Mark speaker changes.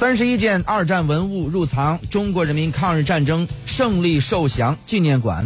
Speaker 1: 三十一件二战文物入藏中国人民抗日战争胜利受降纪念馆。